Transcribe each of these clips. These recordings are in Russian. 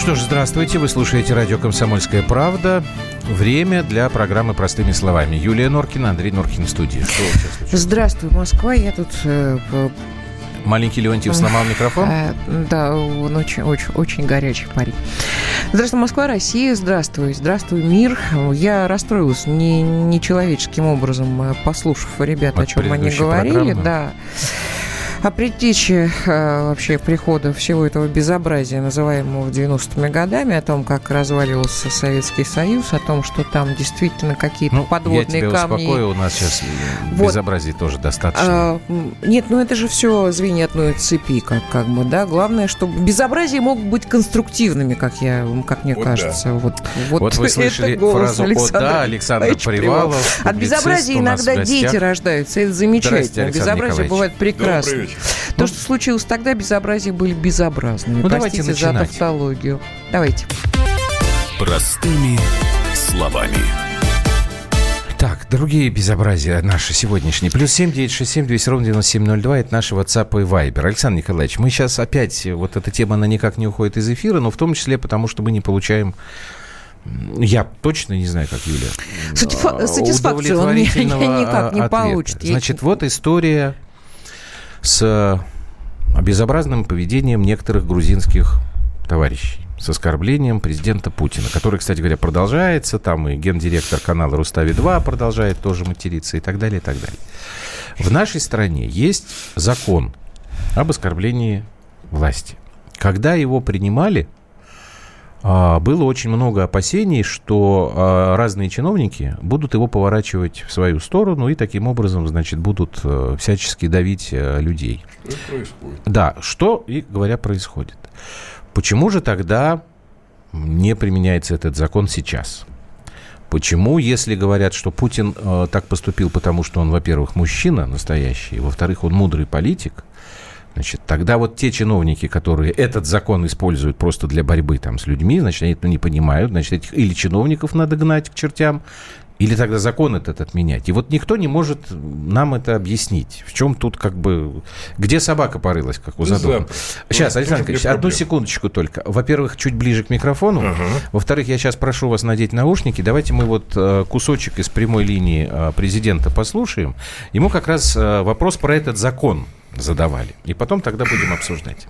что ж, здравствуйте. Вы слушаете радио «Комсомольская правда». Время для программы «Простыми словами». Юлия Норкина, Андрей Норкин в студии. Что Здравствуй, Москва. Я тут э, Маленький Леонтьев сломал микрофон? А, да, он очень, очень, очень горячий парень. Здравствуй, Москва, Россия, здравствуй, здравствуй, мир. Я расстроилась не, нечеловеческим образом, э, послушав ребят, От о чем они говорили. Программы. Да о предтече э, вообще прихода всего этого безобразия, называемого 90-ми годами, о том, как разваливался Советский Союз, о том, что там действительно какие-то ну, подводные я тебя камни. Успокою, у нас сейчас вот. безобразий тоже достаточно. А, нет, ну это же все звенья одной цепи, как, как бы, да. Главное, чтобы безобразия могут быть конструктивными, как, я, как мне вот кажется. Да. Вот, вот, вот вы слышали фразу «О да, Александр Привалов». От безобразия иногда дети рождаются, это замечательно. Безобразие бывает прекрасно. То, что случилось тогда, безобразия были безобразными. Ну, Простите давайте начинать. за тавтологию. Давайте. Простыми словами. Так, другие безобразия наши сегодняшние. Плюс семь девять шесть семь двести ровно девяносто семь ноль два. Это наши WhatsApp и Viber. Александр Николаевич, мы сейчас опять, вот эта тема, она никак не уходит из эфира, но в том числе потому, что мы не получаем я точно не знаю, как Юля. Сатифа- сатисфакцию он никак не получит. Значит, вот история с безобразным поведением некоторых грузинских товарищей с оскорблением президента Путина, который, кстати говоря, продолжается, там и гендиректор канала Рустави-2 продолжает тоже материться и так далее, и так далее. В нашей стране есть закон об оскорблении власти. Когда его принимали, было очень много опасений, что а, разные чиновники будут его поворачивать в свою сторону и таким образом, значит, будут э, всячески давить э, людей. Что происходит? Да, что и говоря происходит. Почему же тогда не применяется этот закон сейчас? Почему, если говорят, что Путин э, так поступил, потому что он, во-первых, мужчина настоящий, во-вторых, он мудрый политик, Значит, тогда вот те чиновники, которые этот закон используют просто для борьбы там с людьми, значит, они это не понимают, значит, этих или чиновников надо гнать к чертям, или тогда закон этот отменять. И вот никто не может нам это объяснить. В чем тут как бы... Где собака порылась, как у задумки? Сейчас, ну, Александр Николаевич, одну секундочку только. Во-первых, чуть ближе к микрофону. Ага. Во-вторых, я сейчас прошу вас надеть наушники. Давайте мы вот э, кусочек из прямой линии э, президента послушаем. Ему как раз э, вопрос про этот закон задавали. И потом тогда будем обсуждать.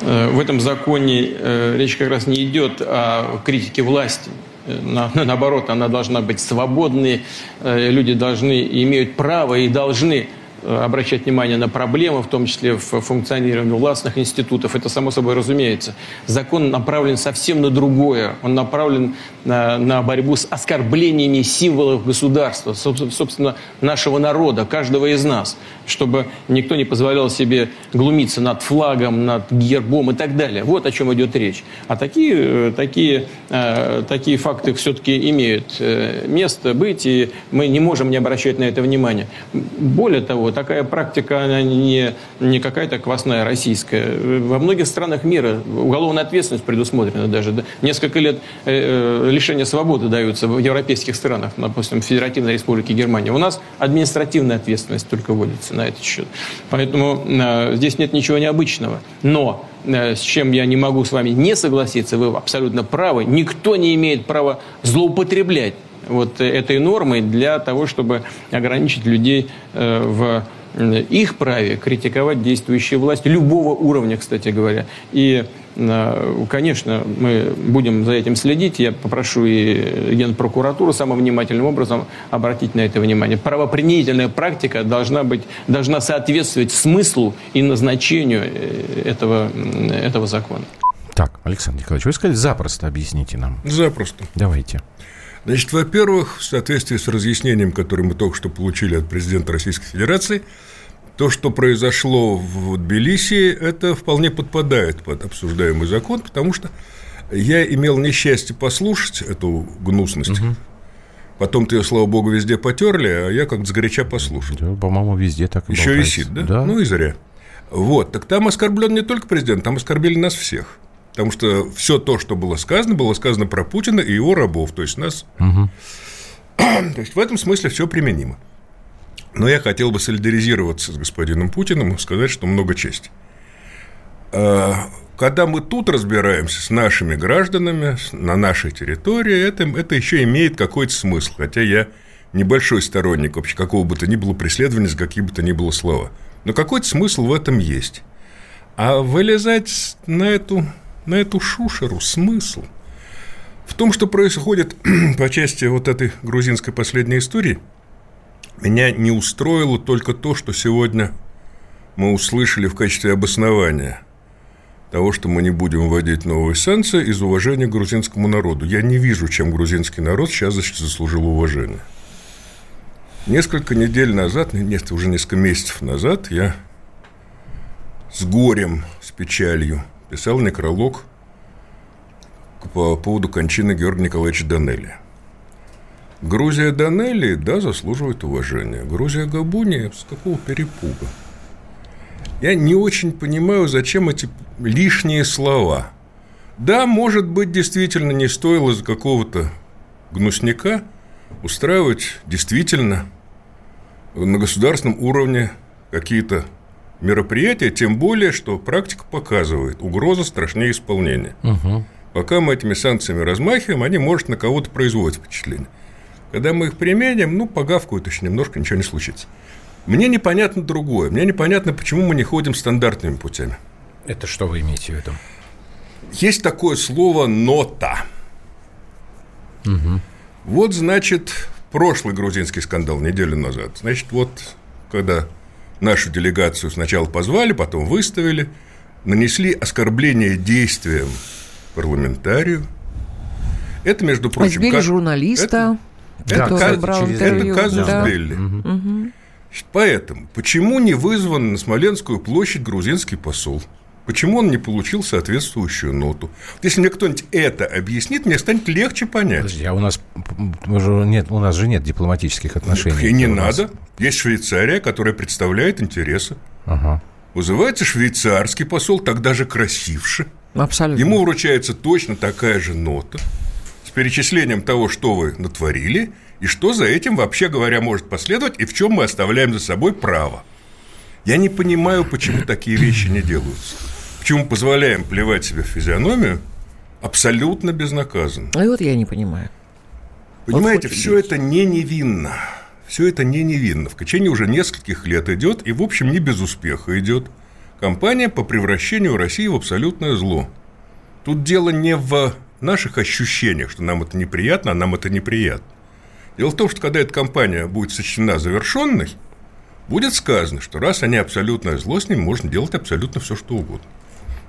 Э, в этом законе э, речь как раз не идет о критике власти. Э, на, наоборот, она должна быть свободной, люди должны, имеют право и должны обращать внимание на проблемы, в том числе в функционировании властных институтов. Это само собой разумеется. Закон направлен совсем на другое. Он направлен на, на борьбу с оскорблениями символов государства, собственно, нашего народа, каждого из нас, чтобы никто не позволял себе глумиться над флагом, над гербом и так далее. Вот о чем идет речь. А такие, э, такие, э, такие факты все-таки имеют место быть, и мы не можем не обращать на это внимание. Более того, такая практика, она не, не какая-то квасная российская. Во многих странах мира уголовная ответственность предусмотрена даже. Да? Несколько лет э, э лишения свободы даются в европейских странах, допустим, в Федеративной Республике Германия. У нас административная ответственность только вводится на этот счет. Поэтому э, здесь нет ничего необычного. Но э, с чем я не могу с вами не согласиться, вы абсолютно правы, никто не имеет права злоупотреблять вот этой нормой для того, чтобы ограничить людей э, в их праве критиковать действующие власти, любого уровня, кстати говоря. И, э, конечно, мы будем за этим следить. Я попрошу и Генпрокуратуру самым внимательным образом обратить на это внимание. Правоприменительная практика должна, быть, должна соответствовать смыслу и назначению э, этого, этого закона. Так, Александр Николаевич, вы сказали, запросто объясните нам. Запросто. Давайте. Значит, во-первых, в соответствии с разъяснением, которое мы только что получили от президента Российской Федерации, то, что произошло в Тбилиси, это вполне подпадает под обсуждаемый закон, потому что я имел несчастье послушать эту гнусность. Угу. Потом-то ее, слава богу, везде потерли, а я как-то сгоряча послушал. Да, по-моему, везде так и Еще висит, да? да? Ну и зря. Вот, так там оскорблен не только президент, там оскорбили нас всех. Потому что все то, что было сказано, было сказано про Путина и его рабов, то есть нас. Угу. То есть в этом смысле все применимо. Но я хотел бы солидаризироваться с господином Путиным и сказать, что много чести. А, когда мы тут разбираемся с нашими гражданами на нашей территории, это, это еще имеет какой-то смысл. Хотя я небольшой сторонник вообще какого бы то ни было преследования за какие бы то ни было слова. Но какой-то смысл в этом есть. А вылезать на эту, на эту шушеру смысл в том, что происходит по части вот этой грузинской последней истории, меня не устроило только то, что сегодня мы услышали в качестве обоснования того, что мы не будем вводить новые санкции из уважения к грузинскому народу. Я не вижу, чем грузинский народ сейчас заслужил уважение. Несколько недель назад, нет, уже несколько месяцев назад, я с горем, с печалью писал некролог по поводу кончины Георгия Николаевича Данелли. Грузия Данелли, да, заслуживает уважения. Грузия Габуни с какого перепуга? Я не очень понимаю, зачем эти лишние слова. Да, может быть, действительно не стоило за какого-то гнусняка устраивать действительно на государственном уровне какие-то мероприятия, тем более, что практика показывает, угроза страшнее исполнения. Угу. Пока мы этими санкциями размахиваем, они, может, на кого-то производят впечатление. Когда мы их применим, ну, погавкают еще немножко, ничего не случится. Мне непонятно другое. Мне непонятно, почему мы не ходим стандартными путями. Это что вы имеете в виду? Есть такое слово «нота». Угу. Вот, значит, прошлый грузинский скандал неделю назад. Значит, вот когда нашу делегацию сначала позвали, потом выставили, нанесли оскорбление действием парламентарию. Это, между прочим... Избили журналиста, это, который это, брал интервью. Это казус да. Белли. Угу. Поэтому, почему не вызван на Смоленскую площадь грузинский посол? Почему он не получил соответствующую ноту? Если мне кто-нибудь это объяснит, мне станет легче понять. Подожди, а у нас, нет, у нас же нет дипломатических отношений. И не надо. Есть Швейцария, которая представляет интересы. Ага. Вызывается швейцарский посол, тогда же красивше. Абсолютно. Ему вручается точно такая же нота с перечислением того, что вы натворили, и что за этим, вообще говоря, может последовать, и в чем мы оставляем за собой право. Я не понимаю, почему такие вещи не делаются. Почему позволяем плевать себе в физиономию абсолютно безнаказанно? А вот я не понимаю. Понимаете, вот все это не невинно. Все это не невинно. В течение уже нескольких лет идет, и, в общем, не без успеха идет кампания по превращению России в абсолютное зло. Тут дело не в наших ощущениях, что нам это неприятно, а нам это неприятно. Дело в том, что когда эта кампания будет сочтена завершенной, будет сказано, что раз они абсолютное зло, с ним можно делать абсолютно все, что угодно.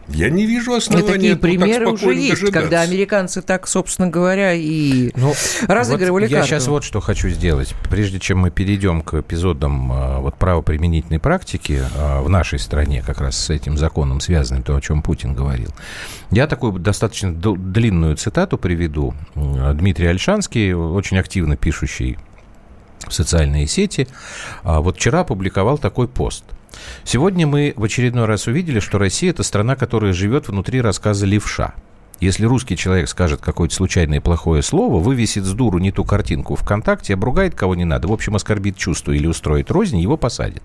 Я не вижу основания. И такие примеры уже есть, дожидаться. когда американцы так, собственно говоря, и ну, разыгрывали вот карту. Я сейчас вот что хочу сделать. Прежде чем мы перейдем к эпизодам а, вот, правоприменительной практики а, в нашей стране, как раз с этим законом связанным, то, о чем Путин говорил, я такую достаточно длинную цитату приведу. Дмитрий Альшанский, очень активно пишущий в социальные сети, а, вот вчера опубликовал такой пост – Сегодня мы в очередной раз увидели, что Россия – это страна, которая живет внутри рассказа левша. Если русский человек скажет какое-то случайное плохое слово, вывесит с дуру не ту картинку ВКонтакте, обругает кого не надо, в общем, оскорбит чувство или устроит рознь, его посадят.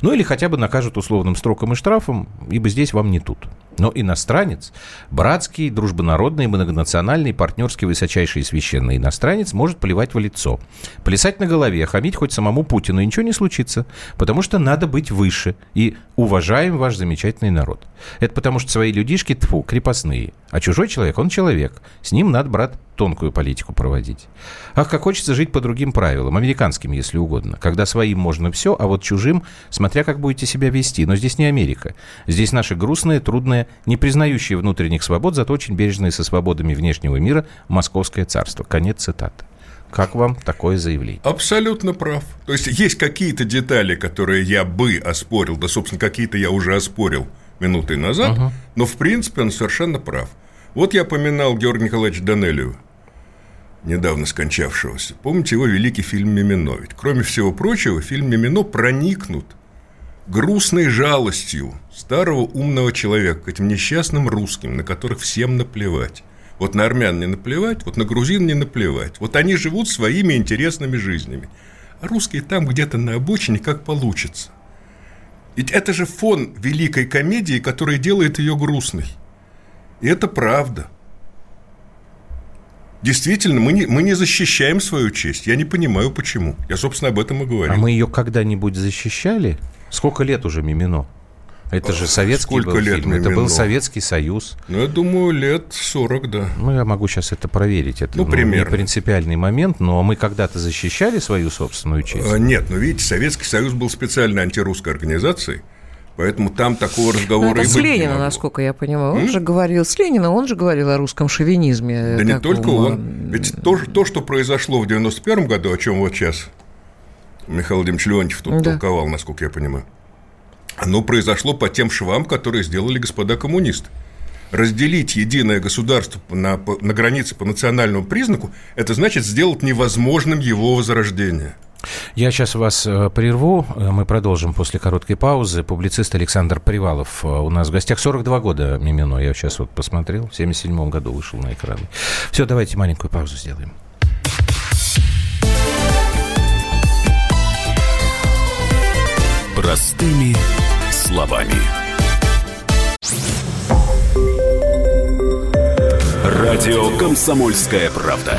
Ну или хотя бы накажут условным строком и штрафом, ибо здесь вам не тут. Но иностранец, братский, дружбонародный, многонациональный, партнерский, высочайший и священный иностранец может плевать в лицо. Плясать на голове, хамить хоть самому Путину, и ничего не случится, потому что надо быть выше и уважаем ваш замечательный народ. Это потому что свои людишки, тфу, крепостные. А чужой человек, он человек. С ним надо, брат, тонкую политику проводить. Ах, как хочется жить по другим правилам, американским, если угодно, когда своим можно все, а вот чужим, смотря как будете себя вести. Но здесь не Америка. Здесь наши грустные, трудные, не признающие внутренних свобод, зато очень бережные со свободами внешнего мира московское царство. Конец цитаты. Как вам такое заявление? Абсолютно прав. То есть есть какие-то детали, которые я бы оспорил, да, собственно, какие-то я уже оспорил минуты назад, угу. но в принципе он совершенно прав. Вот я поминал Георгия Николаевича Данелию, недавно скончавшегося. Помните его великий фильм «Мимино»? Ведь, кроме всего прочего, фильм «Мимино» проникнут грустной жалостью старого умного человека к этим несчастным русским, на которых всем наплевать. Вот на армян не наплевать, вот на грузин не наплевать. Вот они живут своими интересными жизнями. А русские там где-то на обочине как получится. Ведь это же фон великой комедии, которая делает ее грустной. И это правда. Действительно, мы не, мы не защищаем свою честь. Я не понимаю, почему. Я, собственно, об этом и говорю. А мы ее когда-нибудь защищали? Сколько лет уже Мимино? Это же советский Сколько был лет фильм. Это Мимино? был Советский Союз. Ну, я думаю, лет 40, да. Ну, я могу сейчас это проверить. Это Ну, примерно. не принципиальный момент, но мы когда-то защищали свою собственную честь. А, Нет, но видите, Советский Союз был специальной антирусской организацией, поэтому там такого Ну, разговора это и с быть не Ленина, насколько я понимаю. Он М? же говорил, с Ленина он же говорил о русском шовинизме. Да не таком, только он. Ведь то, то, что произошло в 91 году, о чем вот сейчас Михаил Владимирович Леонтьев тут Да. толковал, насколько я понимаю, оно произошло по тем швам, которые сделали господа коммунисты. Разделить единое государство на, на границе по национальному признаку, это значит сделать невозможным его возрождение. Я сейчас вас э, прерву. Э, Мы продолжим после короткой паузы. Публицист Александр Привалов э, у нас в гостях. 42 года Мимино. Я сейчас вот посмотрел. В 77 году вышел на экраны. Все, давайте маленькую паузу сделаем. Простыми словами. Радио «Комсомольская правда».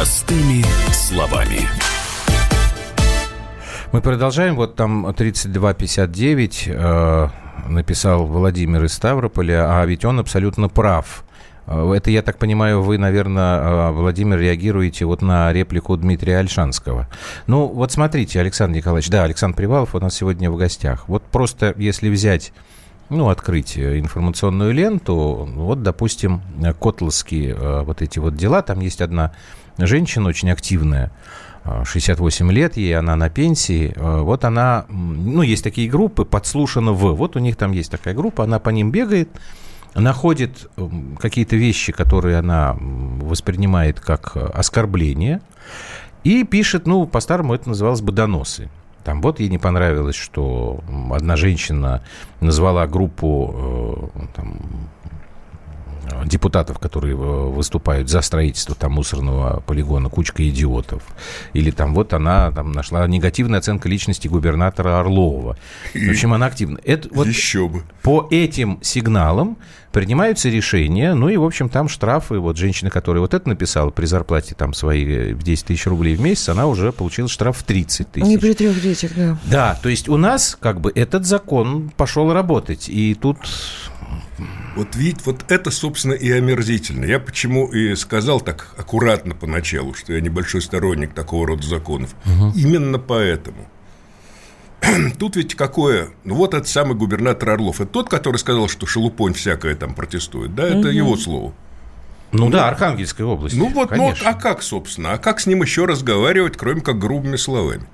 Простыми словами. Мы продолжаем. Вот там 3259 э, написал Владимир из Ставрополя, а ведь он абсолютно прав. Э, Это, я так понимаю, вы, наверное, Владимир, реагируете вот на реплику Дмитрия Альшанского. Ну, вот смотрите, Александр Николаевич, да, Александр Привалов у нас сегодня в гостях. Вот просто если взять ну, открыть э, информационную ленту, вот, допустим, э, котловские э, вот эти вот дела, там есть одна женщина очень активная, э, 68 лет ей, она на пенсии, э, вот она, ну, есть такие группы, подслушано в, вот у них там есть такая группа, она по ним бегает, находит какие-то вещи, которые она воспринимает как э, оскорбление, и пишет, ну, по-старому это называлось бы доносы. Там вот ей не понравилось, что одна женщина назвала группу э, там, депутатов, которые э, выступают за строительство там мусорного полигона, кучка идиотов. Или там вот она там нашла негативная оценка личности губернатора Орлова. В общем, она активна. Это, вот Еще бы. по этим сигналам принимаются решения, ну и, в общем, там штрафы. Вот женщина, которая вот это написала при зарплате там свои э, в 10 тысяч рублей в месяц, она уже получила штраф в 30 тысяч. Не при трех детях, да. Да, то есть у нас как бы этот закон пошел работать, и тут Вот видите, вот это, собственно, и омерзительно. Я почему и сказал так аккуратно поначалу, что я небольшой сторонник такого рода законов. Именно поэтому. Тут ведь какое... Ну, вот этот самый губернатор Орлов. Это тот, который сказал, что шелупонь всякое там протестует. Да, это его слово. ну, да, Архангельская область. Ну вот, ну, конечно. а как, собственно? А как с ним еще разговаривать, кроме как грубыми словами?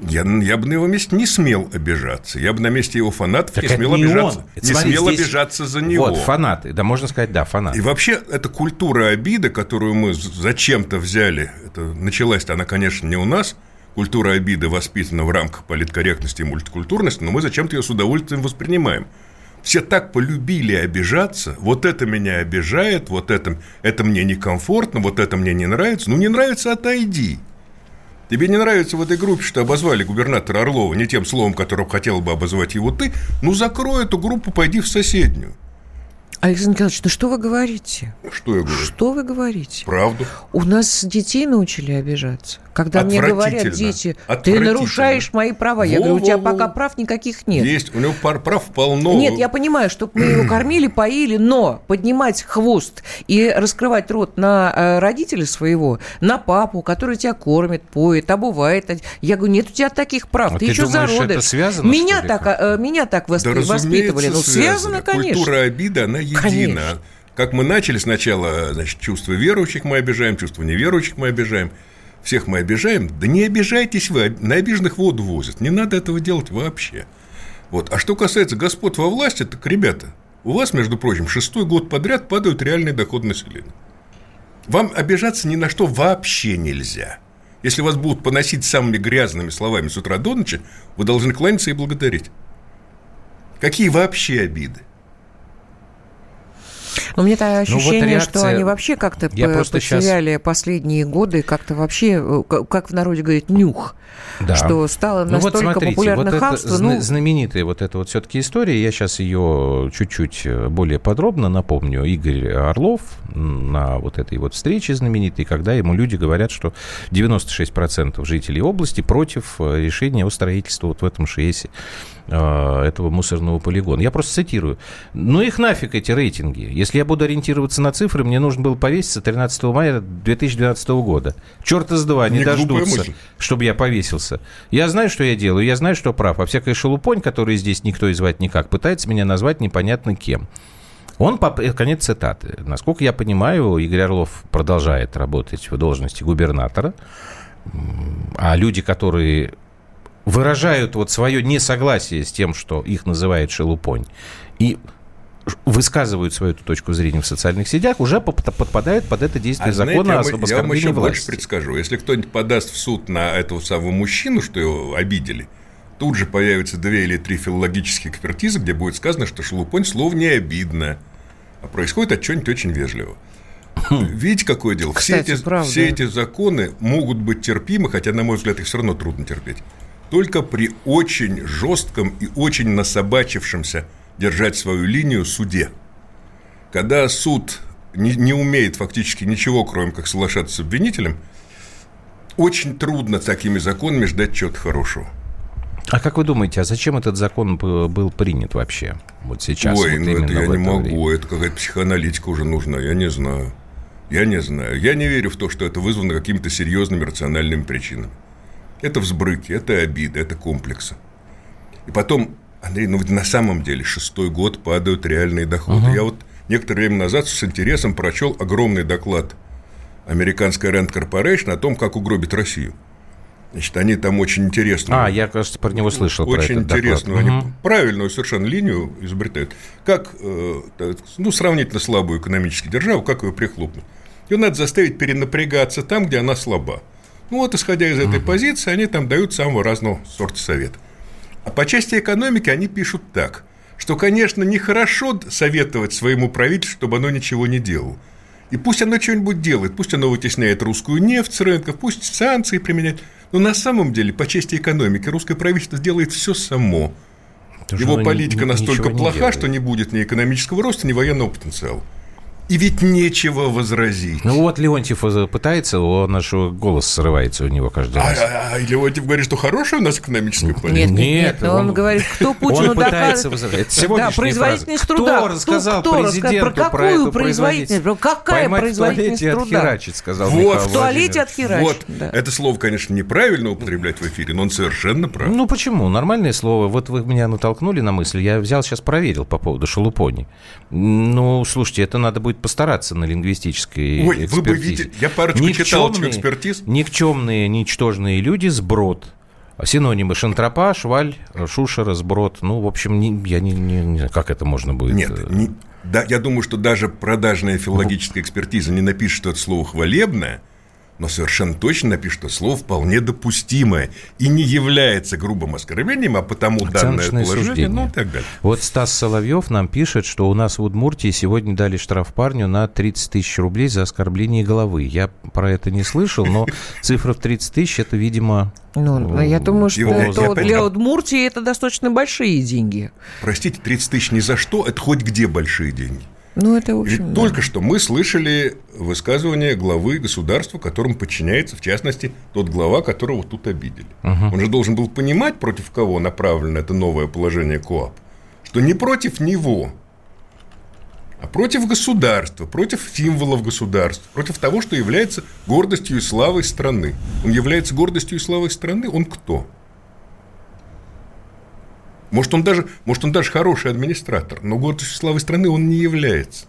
Я, я бы на его месте не смел обижаться. Я бы на месте его фанатов Так не смел не обижаться. он. Не Смотри, смел здесь- обижаться за него. Вот, фанаты. Да, можно сказать, да, фанаты. И вообще, эта культура обиды, которую мы зачем-то взяли, это началась-то она, конечно, не у нас. Культура обиды воспитана в рамках политкорректности и мультикультурности, но мы зачем-то ее с удовольствием воспринимаем. Все так полюбили обижаться, вот это меня обижает, вот это, это мне некомфортно, вот это мне не нравится. Ну, не нравится, отойди. Тебе не нравится в этой группе, что обозвали губернатора Орлова не тем словом, которым хотел бы обозвать его ты, ну, закрой эту группу, пойди в соседнюю. Александр Николаевич, ну что вы говорите? Что я говорю? Что вы говорите? Правду. У нас детей научили обижаться. Когда мне говорят дети, ты нарушаешь мои права, я говорю, у тебя пока прав никаких нет. Есть, у него пар прав полно. Нет, я понимаю, чтобы мы его кормили, поили, но поднимать хвост и раскрывать рот на э, родителя своего, на папу, который тебя кормит, поет, обувает. Я говорю, нет у тебя таких прав, А ты, ты еще думаешь, зародыш. это связано, меня так, э, меня так Да, воспри- разумеется, воспитывали. Ну, связано, конечно. Культура обиды, она едина. Конечно. Как мы начали сначала, значит, чувство верующих мы обижаем, чувство неверующих мы обижаем. всех мы обижаем. Да не обижайтесь вы, на обиженных воду возят. Не надо этого делать вообще. Вот. А что касается господ во власти, так, ребята, у вас, между прочим, шестой год подряд падают реальные доходы населения. Вам обижаться ни на что вообще нельзя. Если вас будут поносить самыми грязными словами с утра до ночи, вы должны кланяться и благодарить. Какие вообще обиды? Но мне то ощущение, ну, вот реакция... что они вообще как-то потеряли сейчас... последние годы, как-то вообще, э, как в народе говорит, нюх. Да. Что стало ну, настолько вот смотрите, популярно вот хамство. Это ну... знаменитая вот эта вот все-таки история, я сейчас ее чуть-чуть э, более подробно напомню. Игорь Орлов на вот этой вот встрече знаменитой, когда ему люди говорят, что 96% жителей области против э, решения о строительстве вот в этом ШЕСе этого мусорного полигона. Я просто цитирую. Ну их нафиг эти рейтинги. Если я буду ориентироваться на цифры, мне нужно было повеситься 13 мая 2012 года. Черт из два, не, не дождутся, чтобы я повесился. Я знаю, что я делаю, я знаю, что прав. А всякая шелупонь, которую здесь никто и звать никак, пытается меня назвать непонятно кем. Он, э, конец цитаты. Насколько я понимаю, Игорь Орлов продолжает работать в должности губернатора, а люди, которые выражают вот свое несогласие с тем, что их называют шелупонь, и высказывают свою точку зрения в социальных сетях, уже подпадают под это действие а закона знаете, о Я вам еще власти. больше предскажу. Если кто-нибудь подаст в суд на этого самого мужчину, что его обидели, тут же появятся две или три филологические экспертизы, где будет сказано, что шелупонь слов не обидно, а происходит от чего-нибудь очень вежливого. Хм. Видите, какое дело? Кстати, все, эти, все эти законы могут быть терпимы, хотя, на мой взгляд, их все равно трудно терпеть. Только при очень жестком и очень насобачившемся держать свою линию суде. Когда суд не, не умеет фактически ничего, кроме как соглашаться с обвинителем, очень трудно такими законами ждать чего-то хорошего. А как вы думаете, а зачем этот закон был принят вообще? Вот сейчас. Ой, вот ну это я не могу, время? это какая-то психоаналитика уже нужна, я не знаю. Я не знаю. Я не верю в то, что это вызвано какими-то серьезными рациональными причинами. Это взбрыки, это обиды, это комплексы. И потом Андрей, ну на самом деле шестой год падают реальные доходы. Угу. Я вот некоторое время назад с интересом прочел огромный доклад американской Rand Corporation о том, как угробить Россию. Значит, они там очень интересно. А, я, кажется, про него слышал. Очень интересную, они угу. правильную совершенно линию изобретают. Как, э, ну, сравнительно слабую экономическую державу, как ее прихлопнуть. Ее надо заставить перенапрягаться там, где она слаба. Ну, вот, исходя из этой угу. позиции, они там дают самого разного сорта совета. А по части экономики они пишут так, что, конечно, нехорошо советовать своему правительству, чтобы оно ничего не делало. И пусть оно что-нибудь делает, пусть оно вытесняет русскую нефть с рынков, пусть санкции применяет. Но на самом деле, по части экономики, русское правительство делает все само. Потому Его политика настолько плоха, что не будет ни экономического роста, ни военного потенциала. И ведь нечего возразить. Ну вот Леонтьев пытается, он наш голос срывается у него каждый раз. А, а, а Леонтьев говорит, что хорошая у нас экономическая политика. Нет, нет, нет он, он говорит, кто Путину он пытается возражать. Да, производительность фраза. труда. Кто рассказал кто, президенту про какую про производительность? Какая производительность труда? отхерачить, сказал вот, Михаил В туалете отхерачить. Вот, да. это слово, конечно, неправильно употреблять в эфире, но он совершенно прав. Ну почему? Нормальное слово. Вот вы меня натолкнули на мысль, я взял сейчас проверил по поводу шелупони. Ну, слушайте, это надо будет постараться на лингвистической Ой, экспертизе. вы бы видели, я парочку никчемные, читал экспертиз. Никчемные, ничтожные люди, сброд. Синонимы шантропа, шваль, шушера, сброд. Ну, в общем, не, я не, не, не знаю, как это можно будет. Нет, э, не, да, я думаю, что даже продажная филологическая экспертиза не напишет, что это слово хвалебное – но совершенно точно напишет, что слово вполне допустимое и не является грубым оскорблением, а потому данное положение, суждение. ну и так далее. Вот Стас Соловьев нам пишет, что у нас в Удмуртии сегодня дали штраф парню на 30 тысяч рублей за оскорбление головы. Я про это не слышал, но цифра в 30 тысяч, это, видимо... Ну, я думаю, что это, для Удмуртии это достаточно большие деньги. Простите, 30 тысяч ни за что, это хоть где большие деньги. Ну, это, в общем, Ведь да. только что мы слышали высказывание главы государства, которому подчиняется, в частности, тот глава, которого тут обидели. Угу. Он же должен был понимать, против кого направлено это новое положение КОАП. Что не против него, а против государства, против символов государства, против того, что является гордостью и славой страны. Он является гордостью и славой страны, он кто? Может он, даже, может, он даже хороший администратор, но гордостью славы страны он не является.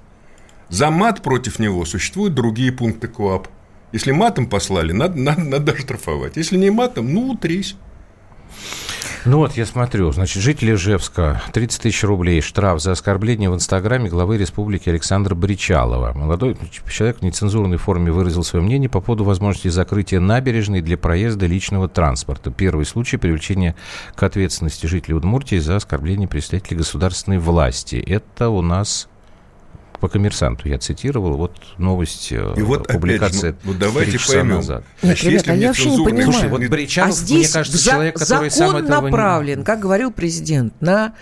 За мат против него существуют другие пункты КОАП. Если матом послали, надо, надо, надо штрафовать. Если не матом, ну, утрись. Ну вот, я смотрю, значит, жители Ижевска, 30 тысяч рублей штраф за оскорбление в Инстаграме главы республики Александра Бричалова. Молодой человек в нецензурной форме выразил свое мнение по поводу возможности закрытия набережной для проезда личного транспорта. Первый случай привлечения к ответственности жителей Удмуртии за оскорбление представителей государственной власти. Это у нас по коммерсанту я цитировал, вот новость, э, и вот публикация опять же, вот давайте поймем. назад. Нет, Значит, ребята, я вообще не понимаю. Слушай, вот Бричанов, а здесь мне кажется, за, человек, который закон сам этого направлен, не... как говорил президент, на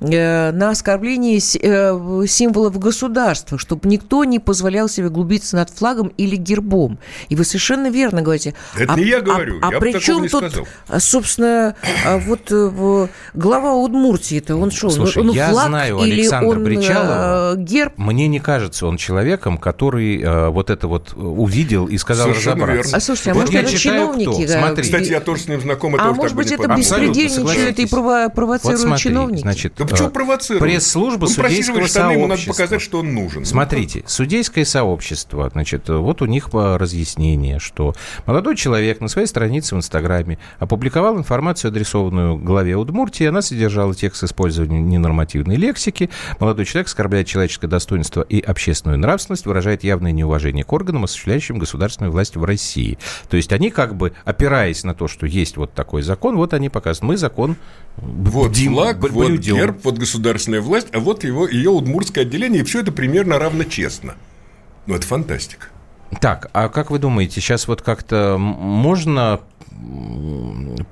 на оскорбление э, символов государства, чтобы никто не позволял себе глубиться над флагом или гербом. И вы совершенно верно говорите. Это а, не я говорю, а, я а при чем тут, сказал. собственно, а вот э, глава Удмуртии-то, он что, Слушай, он я флаг знаю или Александра он Бричалова. герб? Мне не кажется он человеком, который вот это вот увидел и сказал Совершенно разобраться. Верно. А слушайте, а вот может, я это читаю, чиновники? кто. Смотри. Кстати, я тоже с ним знаком, а тоже может быть, бы это беспредельничают и прово- провоцируют вот смотри, чиновники? Значит, Да почему провоцируют? Пресс-служба Он судейского штаны, ему надо показать, что он нужен. Смотрите, судейское сообщество, значит, вот у них разъяснение, что молодой человек на своей странице в Инстаграме опубликовал информацию, адресованную главе Удмуртии. Она содержала текст использования ненормативной лексики. Молодой человек оскорбляет человеческое достоинство и общественную нравственность, выражает явное неуважение к органам, осуществляющим государственную власть в России. То есть они как бы, опираясь на то, что есть вот такой закон, вот они показывают, мы закон вот бдим, флаг, вот блюдем. герб, вот государственная власть, а вот его, ее удмуртское отделение, и все это примерно равно честно. Ну, это фантастика. Так, а как вы думаете, сейчас вот как-то можно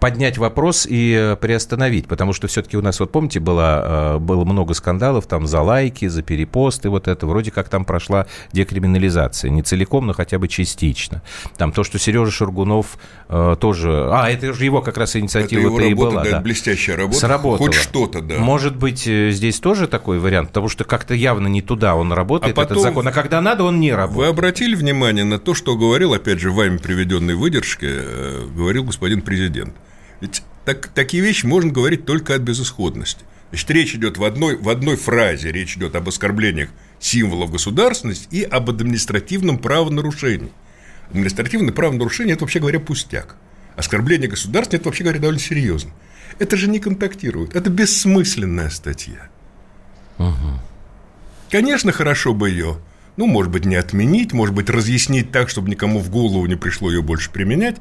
поднять вопрос и приостановить, потому что все-таки у нас, вот помните, было, э, было много скандалов там за лайки, за перепосты, вот это, вроде как там прошла декриминализация, не целиком, но хотя бы частично. Там то, что Сережа Шургунов тоже, а, это же его как раз инициатива это его и работа, была. Да, да. блестящая работа, Сработала. хоть что-то, да. Может быть, здесь тоже такой вариант, потому что как-то явно не туда он работает, а потом, этот закон, а когда надо, он не работает. Вы обратили внимание на то, что говорил, опять же, вами приведенной выдержке, говорил господин президент. Ведь так, такие вещи можно говорить только от безысходности. Значит, речь идет в одной, в одной фразе, речь идет об оскорблениях символов государственности и об административном правонарушении. Административное правонарушение – это, вообще говоря, пустяк. Оскорбление государства – это, вообще говоря, довольно серьезно. Это же не контактирует. Это бессмысленная статья. Угу. Конечно, хорошо бы ее, ну, может быть, не отменить, может быть, разъяснить так, чтобы никому в голову не пришло ее больше применять.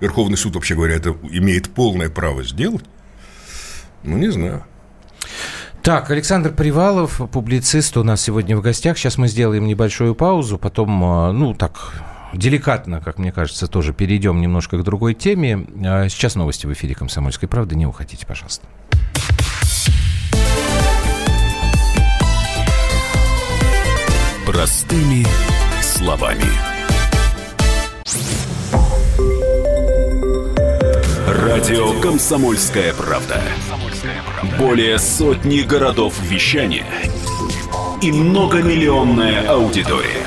Верховный суд, вообще говоря, это имеет полное право сделать. Ну, не знаю. Так, Александр Привалов, публицист у нас сегодня в гостях. Сейчас мы сделаем небольшую паузу, потом, ну, так, деликатно, как мне кажется, тоже перейдем немножко к другой теме. Сейчас новости в эфире «Комсомольской правды». Не уходите, пожалуйста. Простыми словами. Радио «Комсомольская правда». Более сотни городов вещания и многомиллионная аудитория.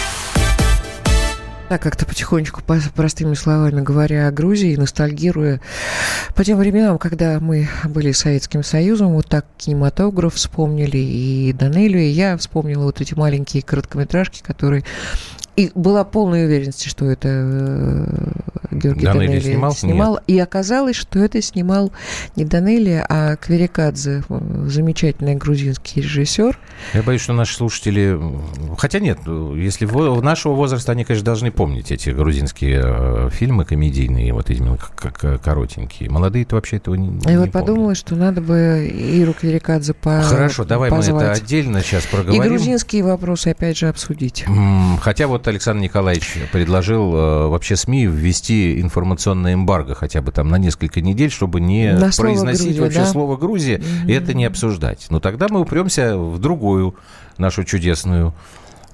Так, как-то потихонечку, простыми словами говоря о Грузии, ностальгируя по тем временам, когда мы были Советским Союзом, вот так кинематограф вспомнили и Данелию, и я вспомнила вот эти маленькие короткометражки, которые и была полная уверенность, что это э, Георгий Данелия Данелия снимал? снимал. Нет. И оказалось, что это снимал не Данелия, а Кверикадзе, замечательный грузинский режиссер. Я боюсь, что наши слушатели... Хотя нет, если в нашего возраста, они, конечно, должны помнить эти грузинские э, фильмы комедийные, вот именно как коротенькие. Молодые-то вообще этого не не вот подумала, что надо бы Иру Кверикадзе по Хорошо, давай позвать. мы это отдельно сейчас проговорим. И грузинские вопросы, опять же, обсудить. Хотя вот Александр Николаевич предложил э, вообще СМИ ввести информационное эмбарго хотя бы там на несколько недель, чтобы не На слово произносить Грузия, вообще да? слово Грузия Мгм. и это не обсуждать. Но тогда мы упремся в другую нашу чудесную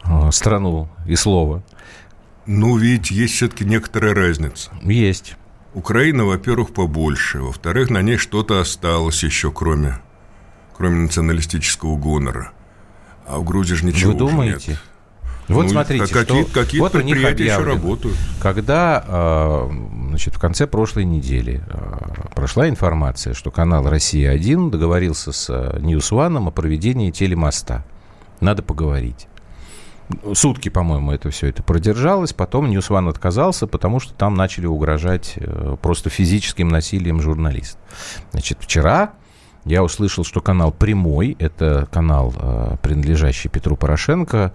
э, страну и слово. Ну, ведь есть все-таки некоторая разница. Есть. Украина, во-первых, побольше. Во-вторых, на ней что-то осталось еще, кроме, кроме националистического гонора. А в Грузии же ничего Вы думаете? нет. Вот Ну, смотрите, какие, что какие вот предприятия еще работают. Когда, э, значит, в конце прошлой недели э, прошла информация, что канал «Россия-1» договорился с One о проведении телемоста. Надо поговорить. Сутки, по-моему, это все это продержалось. Потом One отказался, потому что там начали угрожать э, просто физическим насилием журналист. Значит, вчера я услышал, что канал «Прямой», это канал, принадлежащий Петру Порошенко,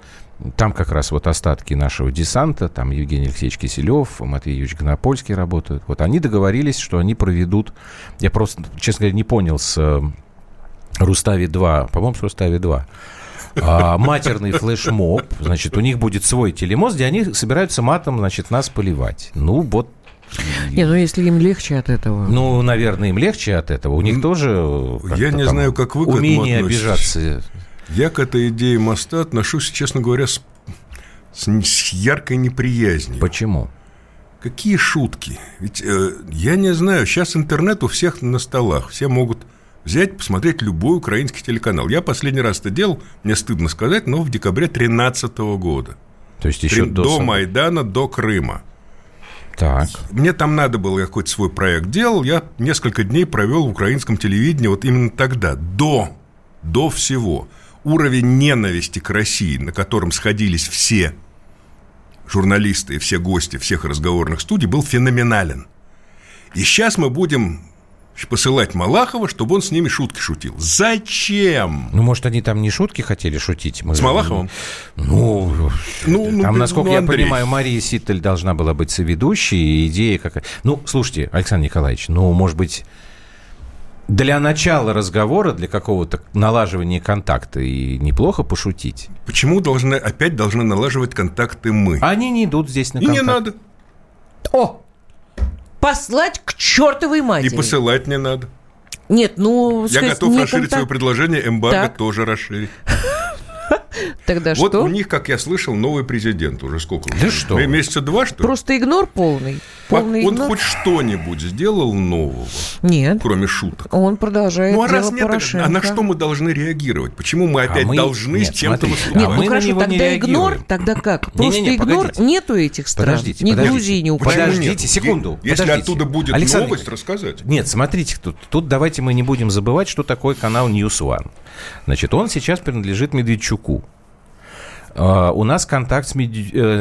там как раз вот остатки нашего десанта, там Евгений Алексеевич Киселев, Матвей Юрьевич Гонопольский работают. Вот они договорились, что они проведут, я просто, честно говоря, не понял с э, Рустави-2, по-моему, с Рустави-2, а, матерный флешмоб, значит, у них будет свой телемост, где они собираются матом, значит, нас поливать. Ну, вот Не, ну если им легче от этого. ну, наверное, им легче от этого. У них Ну, тоже э, я не там знаю, как вы к этому умение относитесь. обижаться. Я к этой идее моста отношусь, честно говоря, с, с с яркой неприязнью. Почему? Какие шутки? Ведь э, я не знаю, сейчас интернет у всех на столах. Все могут взять, посмотреть любой украинский телеканал. Я последний раз это делал, мне стыдно сказать, но в декабре 2013 года. То есть еще Три- до, до Майдана, до Крыма. Так. Мне там надо было, я какой-то свой проект делал, я несколько дней провел в украинском телевидении вот именно тогда, до, до всего. Уровень ненависти к России, на котором сходились все журналисты и все гости всех разговорных студий, был феноменален. И сейчас мы будем посылать Малахова, чтобы он с ними шутки шутил. Зачем? Ну, может, они там не шутки хотели шутить? Мы- С Малаховым? Ну, Ну, ну, там, ну, насколько ну, я понимаю, Мария Ситтель должна была быть соведущей, идея какая... Ну, слушайте, Александр Николаевич, ну, может быть, для начала разговора, для какого-то налаживания контакта и неплохо пошутить. Почему должны, опять должны налаживать контакты мы? Они не идут здесь на И не контакт. надо. О! Послать к чертовой И матери. посылать не надо. Нет, ну, Я сказать, готов не расширить свое контакт. предложение, эмбарго Так. тоже расширить. Тогда вот что? у них, как я слышал, новый президент уже сколько? Да что. Месяца два, что ли? Просто игнор полный. А Полный Он игнор. хоть что-нибудь сделал нового, Нет, кроме шуток? он продолжает Ну а раз нет, Порошенко. а на что мы должны реагировать? Почему мы опять мы- должны нет, с чем-то выступать? Нет, А ну хорошо, него не тогда игнор, тогда как? Просто игнор, погодите. нету этих стран. Подождите, ни подождите. Грузии, ни Украины. Подождите, секунду, Если подождите. оттуда будет Александр новость, рассказать. Нет, смотрите, тут, тут давайте мы не будем забывать, что такое канал News One. Значит, он сейчас принадлежит Медведчуку. А, У нас контакт с э,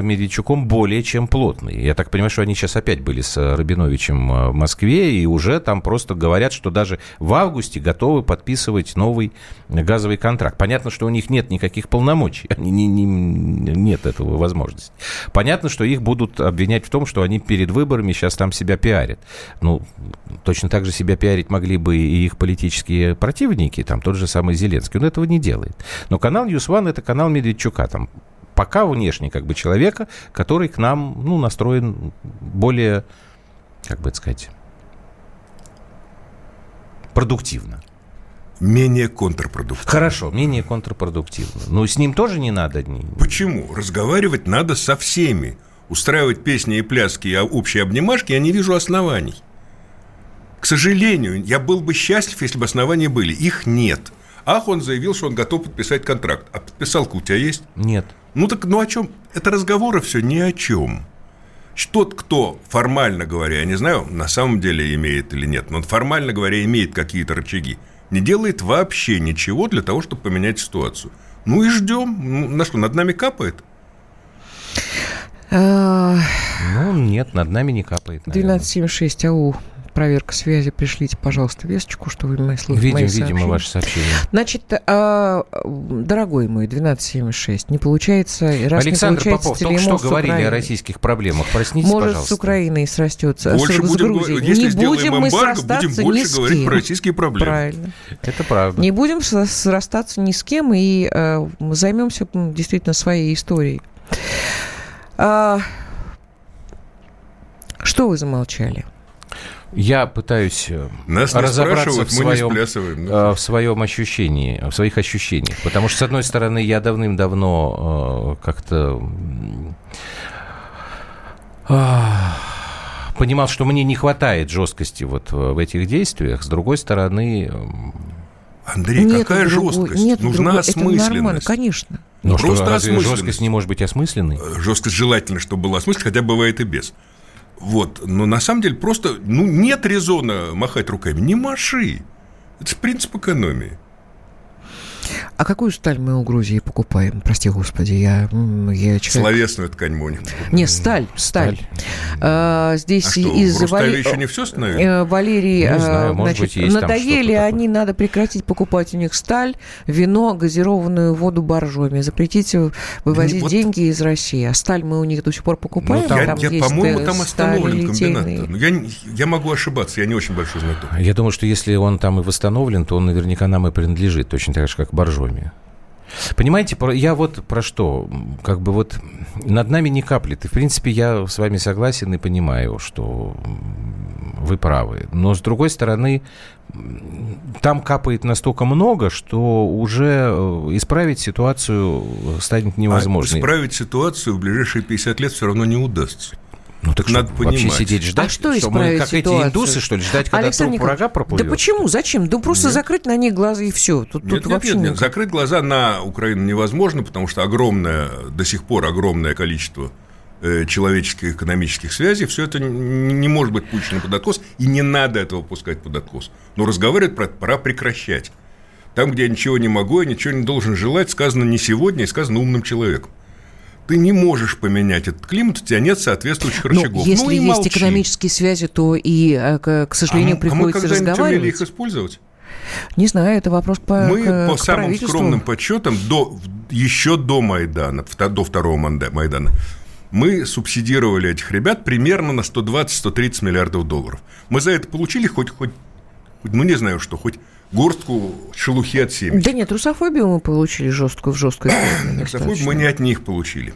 Медведчуком более чем плотный. Я так понимаю, что они сейчас опять были с э, Рабиновичем э, в Москве, и уже там просто говорят, что даже в августе готовы подписывать новый газовый контракт. Понятно, что у них нет никаких полномочий, они не, не- нет этого возможности. Понятно, что их будут обвинять в том, что они перед выборами сейчас там себя пиарят. Ну, точно так же себя пиарить могли бы и их политические противники, там тот же самый Зеленский. Он этого не делает. Но канал One это канал Медведчука. Там пока внешне как бы человека, который к нам ну, настроен более, как бы это сказать, продуктивно. Менее контрпродуктивно. Хорошо, менее контрпродуктивно. Но с ним тоже не надо. Почему? Разговаривать надо со всеми. Устраивать песни и пляски и общие обнимашки я не вижу оснований. К сожалению, я был бы счастлив, если бы основания были. Их нет. Ах, он заявил, что он готов подписать контракт. А подписалка у тебя есть? Нет. Ну так, ну о чем? Это разговоры все ни о чем. Тот, кто, формально говоря, я не знаю, на самом деле имеет или нет, но формально говоря, имеет какие-то рычаги, не делает вообще ничего для того, чтобы поменять ситуацию. Ну и ждем. Ну, на что, над нами капает? А, Ну, нет, над нами не капает. наверное. 1276, ау. Проверка связи. Пришлите, пожалуйста, весточку, что вы мои слушаете. Видим, мои видим мы сообщения. ваше сообщение. Значит, а, дорогой мой, 1276, не получается, раз Александр не получается Попов, только что с говорили о Украиной. российских проблемах. Проснитесь, Может, пожалуйста. с Украиной срастется, Больше с, с будем, Грузией. говорить- если не будем мы эмбарго, срастаться будем ни больше с говорить кем. про российские проблемы. Правильно. Это правда. Не будем срастаться ни с кем и э, займемся действительно своей историей. А, что вы замолчали? Я пытаюсь э, Нас не разобраться спрашивают, в мы не своем, ну. э, в своем ощущении, в своих ощущениях. Потому что, с одной стороны, я давным-давно э, как-то понимал, что мне не хватает жесткости вот в этих действиях. С другой стороны... Андрей, нет какая другой, жесткость? Нет Нужна другой, осмысленность. Это нормально, конечно. Но Просто что, разве жесткость не может быть осмысленной? Жесткость желательно, чтобы была осмысленной, хотя бывает и без. Вот. Но на самом деле просто ну, нет резона махать руками. Не маши. Это принцип экономии. А какую сталь мы у Грузии покупаем? Прости, господи, я, я человек... Словесную ткань мы Не, сталь, сталь. сталь. А, здесь а что, из... Вали... еще не все становится? Э, Валерий, не знаю, значит, быть, есть надоели они, надо прекратить покупать у них сталь, вино, газированную воду боржоми, запретить вывозить вот... деньги из России. А сталь мы у них до сих пор покупаем? Ну, там, я, я, по-моему, э, там остановлен комбинат. Ну, я, я могу ошибаться, я не очень большой знаток. Я думаю, что если он там и восстановлен, то он наверняка нам и принадлежит, точно так же, как Боржоми. Понимаете, я вот про что? Как бы вот над нами не каплет. И, в принципе, я с вами согласен и понимаю, что вы правы. Но, с другой стороны, там капает настолько много, что уже э, исправить ситуацию станет невозможно. А исправить ситуацию в ближайшие 50 лет все равно не удастся. Ну так Надо что, вообще сидеть ждать? А что, что мы как ситуацию? эти индусы, что ли, ждать, когда Александр труп врага проплывет? Да почему? Зачем? Да просто нет. закрыть на них глаза и все. Тут, нет, тут нет, вообще нет, нет. Закрыть глаза на Украину невозможно, потому что огромное, до сих пор огромное количество э, человеческих экономических связей, все это не может быть пущено под откос, и не надо этого пускать под откос. Но разговаривать про это пора прекращать. Там, где я ничего не могу, я ничего не должен желать, сказано не сегодня, и сказано умным человеком ты не можешь поменять этот климат, у тебя нет соответствующих ну, рычагов. Если ну, есть молчи. экономические связи, то и, э, к сожалению, а, приходится а мы разговаривать. умели их использовать? Не знаю, это вопрос по Мы к, по к самым скромным подсчетам до, еще до Майдана, до второго Майдана, мы субсидировали этих ребят примерно на 120-130 миллиардов долларов. Мы за это получили хоть, хоть, ну не знаю что, хоть горстку шелухи от семечек. Да нет, русофобию мы получили жесткую в жесткую. Русофобию мы не от них получили.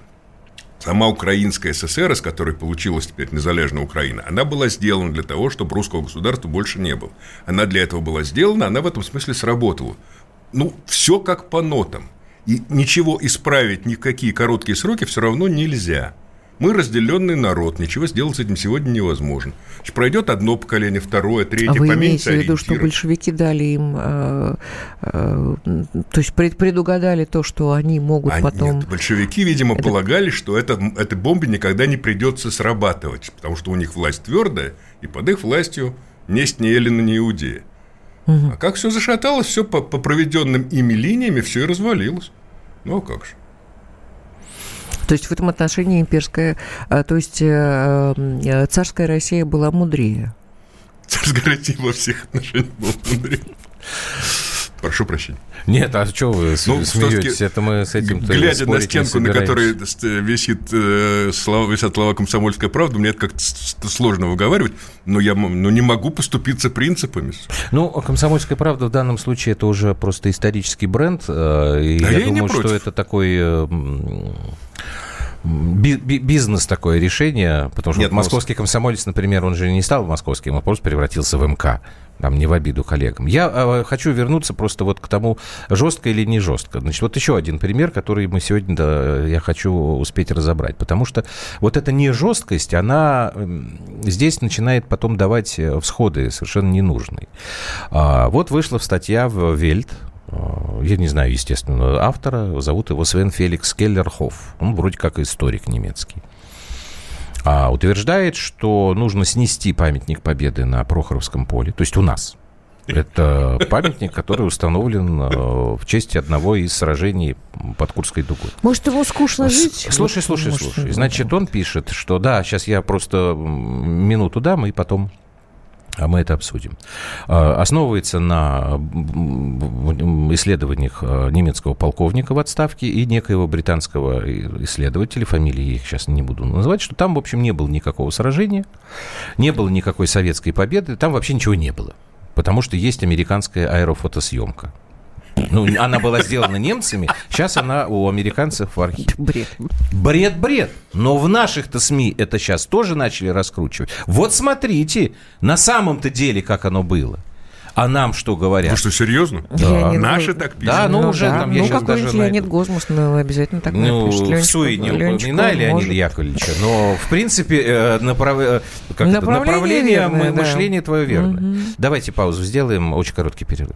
Сама Украинская ССР, из которой получилась теперь незалежная Украина, она была сделана для того, чтобы русского государства больше не было. Она для этого была сделана, она в этом смысле сработала. Ну, все как по нотам. И ничего исправить ни в какие короткие сроки все равно нельзя. Мы разделенный народ, ничего сделать с этим сегодня невозможно. Значит, пройдет одно поколение, второе, третье, а вы имеете в виду, что большевики дали им, э, э, то есть пред, предугадали то, что они могут а потом... Нет, большевики, видимо, это... полагали, что это, этой бомбе никогда не придется срабатывать, потому что у них власть твердая, и под их властью несть ни Эллина, ни Иудея. Угу. А как все зашаталось, все по, по проведенным ими линиями, все и развалилось. Ну, а как же. То есть в этом отношении имперская, а, то есть э, э, царская Россия была мудрее. Царская Россия во всех отношениях была мудрее. Прошу прощения. Нет, а что вы ну, смеетесь? Это мы с этим Глядя на стенку, на которой висит, э, слова, висят слова «Комсомольская правда», мне это как-то сложно выговаривать, но я ну, не могу поступиться принципами. Ну, «Комсомольская правда» в данном случае это уже просто исторический бренд. Э, и да я, я думаю, что это такой э, бизнес такое решение, потому что Нет, вот московский комсомолец, например, он же не стал московским, он просто превратился в МК. Там не в обиду коллегам. Я э, хочу вернуться просто вот к тому, жестко или не жестко. Значит, вот еще один пример, который мы сегодня, да, я хочу успеть разобрать. Потому что вот эта не жесткость, она здесь начинает потом давать э, всходы совершенно ненужные. А, вот вышла статья в Вельт, я не знаю, естественно, автора, зовут его Свен Феликс Келлерхоф. Он вроде как историк немецкий. А утверждает, что нужно снести памятник Победы на Прохоровском поле, то есть у нас. Это памятник, который установлен э, в честь одного из сражений под Курской дугой. Может, его скучно жить? Слушай, слушай, слушай. Значит, он пишет, что да, сейчас я просто минуту дам, и потом а мы это обсудим. А, основывается на исследованиях а, немецкого полковника в отставке и некоего британского исследователя, фамилии я их сейчас не буду называть, что там, в общем, не было никакого сражения, не было никакой советской победы, там вообще ничего не было. Потому что есть американская аэрофотосъемка. Ну, она была сделана немцами, сейчас она у американцев в архиве. Бред. Бред, бред. Но в наших-то СМИ это сейчас тоже начали раскручивать. Вот смотрите, на самом-то деле, как оно было. А нам что говорят? Вы что, серьезно? Да. Наши так пишут? Да, ну, уже там я ну, сейчас даже Леонид найду. Гозмус, ну, обязательно так Ну, напишет. в Суе не упоминали Леонида. Яковлевича, но, в принципе, э, направ- э, как это, Направление направление верное, мы- да. мышления твое верно. Мгм. Давайте паузу сделаем, очень короткий перерыв.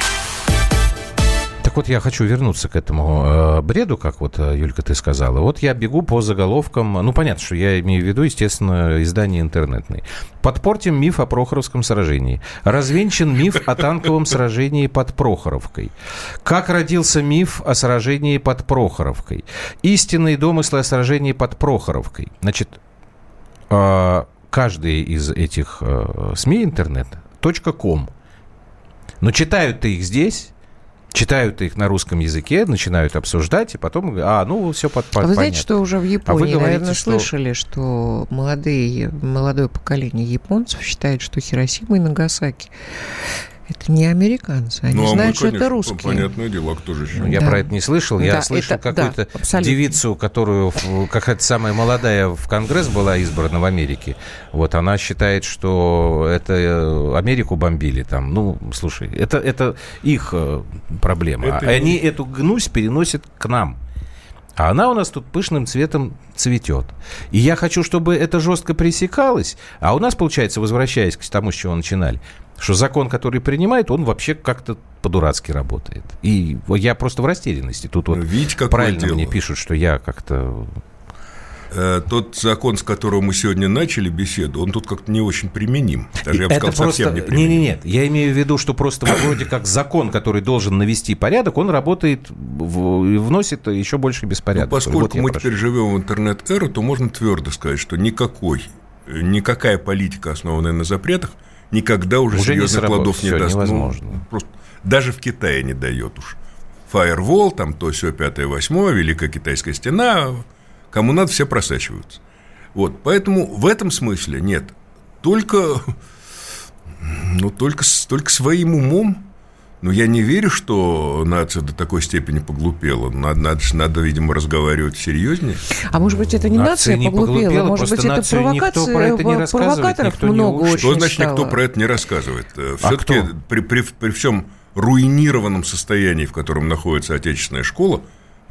Так вот, я хочу вернуться к этому э, бреду, как вот, э, Юлька, ты сказала. Вот я бегу по заголовкам, ну, понятно, что я имею в виду, естественно, издание интернетное. Подпортим миф о Прохоровском сражении. Развенчан миф о танковом сражении под Прохоровкой. Как родился миф о сражении под Прохоровкой. Истинные домыслы о сражении под Прохоровкой. Значит, э, каждый из этих э, СМИ интернет .com. Но читают-то их здесь, читают их на русском языке, начинают обсуждать, и потом, а, ну, все под, под А вы знаете, понятно. что уже в А вы Японии, говорите, наверное, что- слышали, что молодые, молодое поколение японцев считает, что Хиросима и Нагасаки это не американцы. Они Ну, а мы, знают, что конечно, это русские. Понятное дело, а кто же еще? Ну, Я Да. про это не слышал. Я Да, слышал это- да, какую-то абсолютно. девицу, которую какая-то самая молодая в Конгресс была избрана в Америке. Вот она считает, что это э, Америку бомбили там. Ну, слушай, это, это их э, проблема. Это Они эту гнусь переносят к нам. А она у нас тут пышным цветом цветет. И я хочу, чтобы это жестко пресекалось. А у нас, получается, возвращаясь к тому, с чего начинали, что закон, который принимает, он вообще как-то по-дурацки работает. И я просто в растерянности. Тут вот видите, правильно дело. мне пишут, что я как-то... Э, Тот закон, с которого мы сегодня начали беседу, он тут как-то не очень применим. Даже я бы это сказал, просто... совсем не Не, применим. не, нет. Я имею в виду, что просто вот вроде как закон, который должен навести порядок, он работает в- и вносит еще больше Ну, беспорядка. поскольку Вот мы теперь живем в интернет-эру, то можно твердо сказать, что никакой, никакая политика, основанная на запретах, никогда уже, Уже не серьезных сработает. плодов не Всё, даст. Ну, невозможно. просто даже в Китае не дает уж. Фаервол, там то все пятое, восьмое, Великая Китайская стена, кому надо, все просачиваются. Вот, поэтому в этом смысле нет. Только, ну, только, только своим умом но я не верю, что нация до такой степени поглупела. Надо, надо, надо видимо, разговаривать серьезнее. А может быть, это не Нация нация не поглупела, поглупела, может быть, просто это нацию никто провокация, про это не рассказывает, провокаторов никто не много учит. очень Что значит, стало. никто про это не рассказывает? Э, А Все-таки кто? при, при, при всем руинированном состоянии, в котором находится отечественная школа,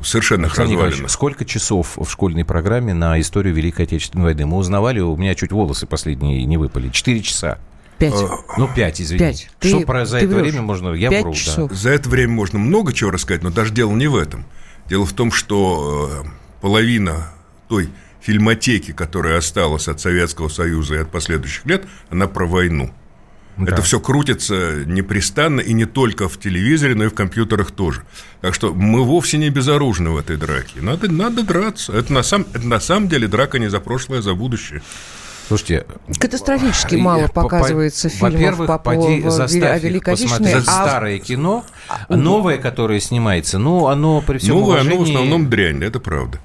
совершенных Александр развалинах. сколько часов в школьной программе на историю Великой Отечественной войны? Мы узнавали, у меня чуть волосы последние не выпали. Четыре часа. Пять. Ну, пять, извините. Пять. Ты- Что про, за ты это врешь. время можно... Я Пять вру, да. часов. За это время можно много чего рассказать, но даже дело не в этом. Дело в том, что э, половина той фильмотеки, которая осталась от Советского Союза и от последующих лет, она про войну. Да. Это все крутится непрестанно и не только в телевизоре, но и в компьютерах тоже. Так что мы вовсе не безоружны в этой драке. Надо, надо драться. Это на, сам, это на самом деле драка не за прошлое, а за будущее. Слушайте, Катастрофически э, мало по- по- показывается фильмов Во-первых, по поди заставь их посмотреть а старое кино, новое, которое снимается, ну, оно при всем Новое, оно в уважении... основном дрянь, это правда.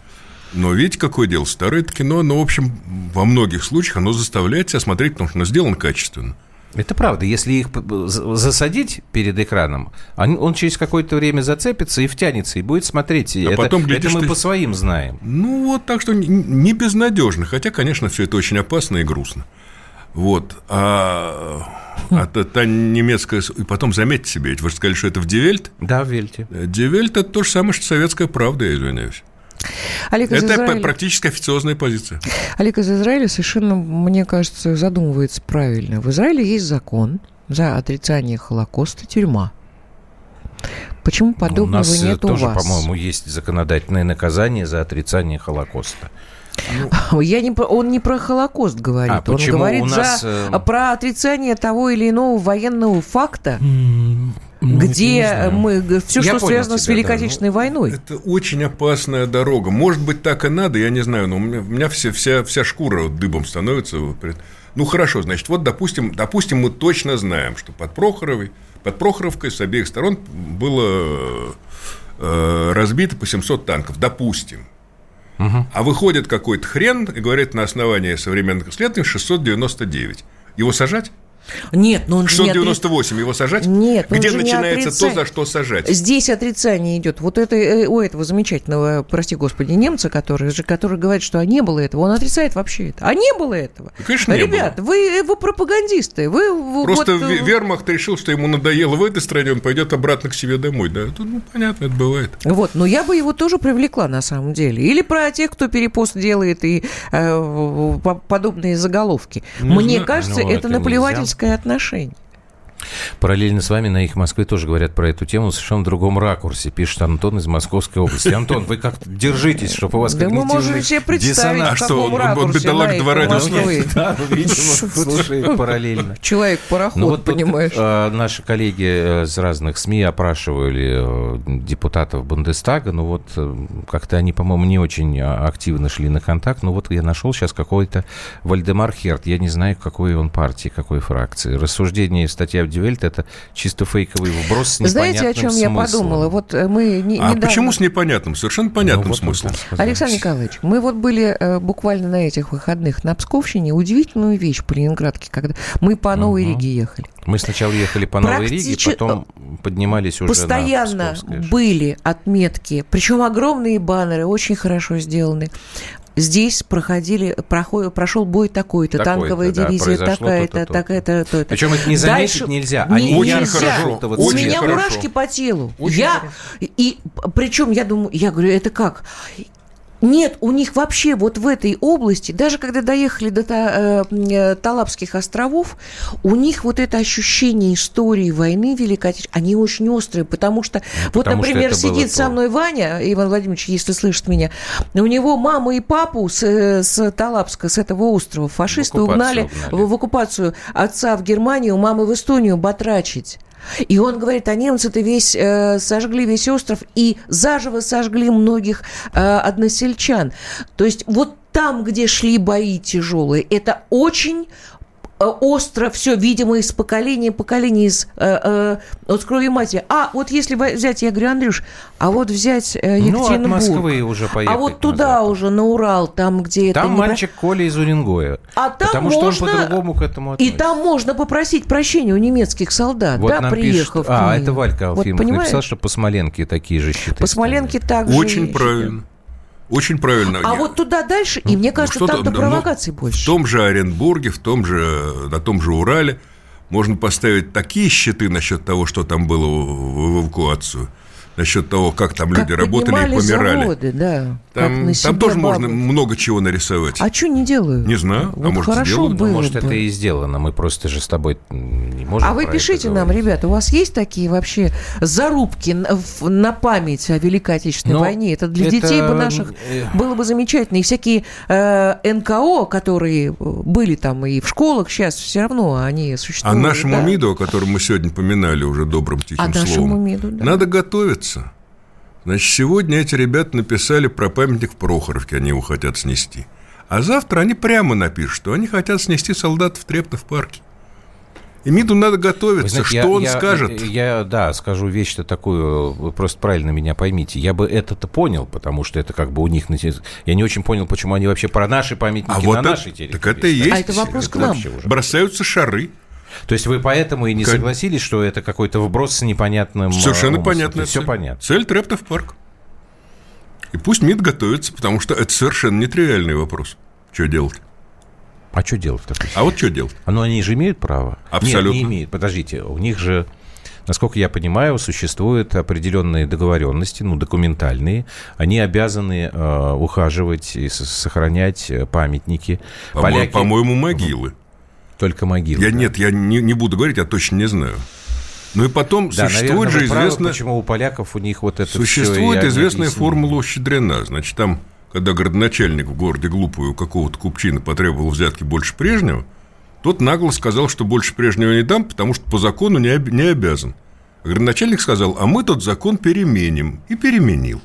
Но видите, какое дело? Старое это кино, оно, в общем, во многих случаях оно заставляет тебя смотреть, потому что оно сделано качественно. Это правда. Если их засадить перед экраном, он, он через какое-то время зацепится и втянется, и будет смотреть. А это, потом, это глядишь, мы ты- по своим знаем. Ну, вот так что не, безнадежно. Хотя, конечно, все это очень опасно и грустно. Вот. А, а та, та немецкая... И потом, заметьте себе, ведь вы же сказали, что это в Die Welt. Да, Die Welt. Девельт – это то же самое, что советская правда, я извиняюсь. Олег Это Израиля... практически официозная позиция. Олег из Израиля совершенно, мне кажется, задумывается правильно. В Израиле есть закон за отрицание Холокоста тюрьма. Почему подобного у нас нет тоже, у вас? по-моему, есть законодательное наказание за отрицание Холокоста. Ну, Я не, он не про Холокост говорит, а он говорит у нас, за, э... про отрицание того или иного военного факта. Ну, где мы все, я что связано тебя, с Великой да, Отечественной ну, войной. Это очень опасная дорога. Может быть, так и надо, я не знаю, но у меня, у меня вся, вся, вся шкура вот дыбом становится. Ну хорошо, значит, вот допустим, допустим, мы точно знаем, что под Прохоровой, под Прохоровкой с обеих сторон было э, разбито по 700 танков, допустим. Угу. А выходит какой-то хрен и говорит на основании современных исследований 699. Его сажать? Нет, но он 698 не его сажать? Нет, Где начинается отрица... то, за что сажать? Здесь отрицание идет. Вот это э, у этого замечательного, прости господи, немца, который, же, который говорит, что а не было этого, он отрицает вообще это. А не было этого. Да, конечно, не Ребят, было. Вы, вы пропагандисты. Вы, Просто вот... Э, Вермахт решил, что ему надоело в этой стране, он пойдет обратно к себе домой. Да, Тут, ну, понятно, это бывает. Вот, но я бы его тоже привлекла на самом деле. Или про тех, кто перепост делает и э, подобные заголовки. Не Мне кажется, это, это наплевательство дружеское отношение. Параллельно с вами на их Москве тоже говорят про эту тему в совершенно другом ракурсе, пишет Антон из Московской области. Антон, вы как держитесь, чтобы у вас Да мы можем себе представить, А что, он, он бедолаг два радио? Да, ну, видимо, слушает параллельно. Человек-пароход, ну, вот понимаешь. Э, наши коллеги из разных СМИ опрашивали э, депутатов Бундестага, ну вот э, как-то они, по-моему, не очень активно шли на контакт, но вот я нашел сейчас какой-то Вальдемар Херт, я не знаю, какой он партии, какой фракции. Рассуждение статья в Дювельт это чисто фейковый вброс с Знаете, о чем смыслом. я подумала? Вот э, мы не, а недавно... почему с непонятным? Совершенно понятным ну, вот смыслом. Александр Николаевич, мы вот были э, буквально на этих выходных на Псковщине. Удивительную вещь по Ленинградке, когда мы по Новой угу. Риге ехали. Мы сначала ехали по Новой Риге, потом поднимались уже Постоянно на были отметки, причем огромные баннеры, очень хорошо сделаны здесь проходили, проход, прошел бой такой-то, такой танковая да, дивизия такая-то, такая-то, то-то. Причем это не заметить Дальше... нельзя. Они не, очень нельзя. хорошо. У меня хорошо. мурашки по телу. Очень я хорошо. и причем я думаю, я говорю, это как? Нет, у них вообще вот в этой области, даже когда доехали до э, э, Талапских островов, у них вот это ощущение истории войны Великой Отечественной, они очень острые, потому что, ну, вот, например, сидит со мной Ваня, Иван Владимирович, если слышит меня, у него маму и папу с, э, с Талапска, с этого острова, фашисты угнали, угнали в, в оккупацию отца в Германию, мамы в Эстонию батрачить. И он говорит, а немцы-то весь э, сожгли весь остров и заживо сожгли многих э, односельчан. То есть вот там, где шли бои тяжелые, это очень остро все, видимо, из поколения в поколение, из э, э, от крови матери. А вот если взять, я говорю, Андрюш, а вот взять э, Екатеринбург. Ну, от Москвы уже поехать. А вот туда назад. уже, на Урал, там, где там это... Там мальчик не... Коля из Уренгоя. А там потому можно... что он по-другому к этому относится. И там можно попросить прощения у немецких солдат, вот да, приехав пишет... А, это Валька Алфимов вот, написал, что по Смоленке такие же щиты. По Смоленке также Очень правильно. Очень правильно. А Я... вот туда дальше, и мне кажется, ну, там-то провокаций ну, больше. В том же Оренбурге, в том же, на том же Урале можно поставить такие щиты насчет того, что там было в эвакуацию – насчет того, как там как люди работали и помирали. Заводы, да. Там, там тоже бабы. можно много чего нарисовать. А что не делают? Не знаю. Вот а может, хорошо сделано? было может, бы. это и сделано. Мы просто же с тобой не можем. А вы пишите нам, ребята, у вас есть такие вообще зарубки на, на память о Великой Отечественной Но ну, войне? Это для это... детей бы наших э, было бы замечательно. И всякие э, НКО, которые были там и в школах, сейчас все равно они существуют. А нашему да. МИДу, о котором мы сегодня поминали уже добрым тихим а словом, МИДу, да. надо готовиться. Значит, сегодня эти ребята написали про памятник в Прохоровке, они его хотят снести. А завтра они прямо напишут, что они хотят снести солдат в Трептов парке. И МИДу надо готовиться, знаете, что я, он я, скажет. Я, да, скажу вещь-то такую, вы просто правильно меня поймите. Я бы это-то понял, потому что это как бы у них... Я не очень понял, почему они вообще про наши памятники а на вот нашей территории. Так это и есть. А это вопрос к нам. Бросаются шары. То есть вы поэтому и не согласились, что это какой-то вброс с непонятным... Совершенно понятно. Все понятно. Цель Трептов парк. И пусть МИД готовится, потому что это совершенно нетривиальный вопрос. Что делать? А что делать? А вот что делать? Ну они же имеют право? Абсолютно. Нет, не имеют. Подождите, у них же насколько я понимаю, существуют определенные договоренности, ну, документальные. Они обязаны э, ухаживать и сохранять памятники. По-мо- Поляки... По-моему, могилы. Только могилы. Я, да? Нет, я не, не буду говорить, я точно не знаю. Ну и потом да, существует наверное, же известно... почему у поляков у них вот это Существует известная формула Щедрина. Значит, там, когда городоначальник в городе глупую какого-то купчина потребовал взятки больше прежнего, тот нагло сказал, что больше прежнего не дам, потому что по закону не, об... не обязан. Городоначальник сказал, а мы тот закон переменим. И переменил.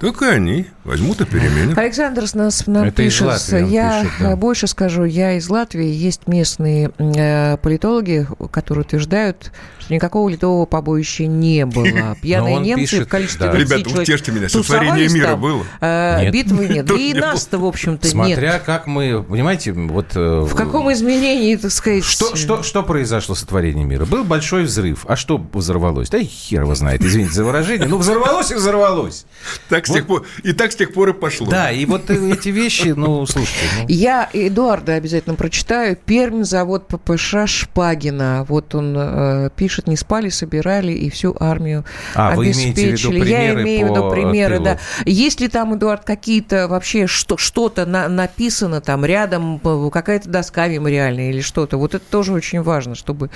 Так и они возьмут и переменят. Александр нас нам Это пишет, Латвии, я пишет, да. больше скажу, я из Латвии, есть местные э, политологи, которые утверждают, что никакого литового побоища не было. Пьяные немцы пишет, в количестве да. Ребята, утешьте меня, сотворение мира там, было? Э, нет. Битвы нет, да и нас-то, в общем-то, нет. Смотря как мы, понимаете, вот... Э, в каком изменении, так сказать... Что, что, что произошло с сотворением мира? Был большой взрыв, а что взорвалось? Да и хер его знает, извините за выражение, ну взорвалось и взорвалось. Так с тех пор, и так с тех пор и пошло. Да, и вот эти вещи, ну, слушайте. Ну. Я Эдуарда обязательно прочитаю. Пермь, завод ППШ Шпагина. Вот он э, пишет, не спали, собирали и всю армию а, обеспечили. Я имею в виду примеры, тылу. да. Есть ли там, Эдуард, какие-то вообще что, что-то на, написано там рядом, какая-то доска мемориальная или что-то? Вот это тоже очень важно, чтобы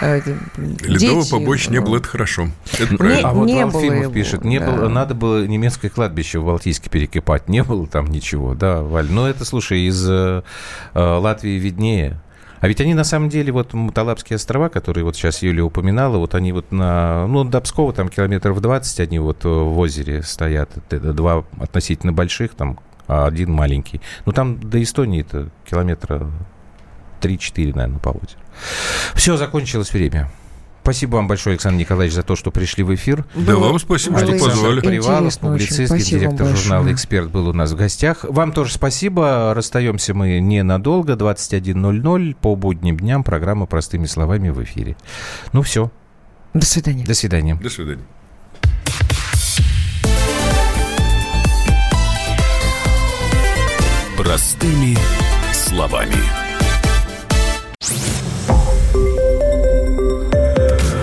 э, Ледового дети... побоища не было, это хорошо. Это правильно. Не, а вот не было его, пишет, не да. было, надо было немецкое кладбище в Балтийске перекипать. Не было там ничего, да, Валь. Но это, слушай, из э, э, Латвии виднее. А ведь они на самом деле, вот Муталапские острова, которые вот сейчас Юлия упоминала, вот они вот на, ну, до Пскова там километров 20 они вот э, в озере стоят. Два относительно больших, там, а один маленький. Ну, там до Эстонии это километра 3-4, наверное, по озеру. Все, закончилось время. Спасибо вам большое, Александр Николаевич, за то, что пришли в эфир. Да, вам спасибо, что позвали. Привалов, публицист, директор журнала «Эксперт» был у нас в гостях. Вам тоже спасибо. Расстаемся мы ненадолго. 21.00 по будним дням. Программа «Простыми словами» в эфире. Ну, все. До свидания. До свидания. До свидания. Простыми словами.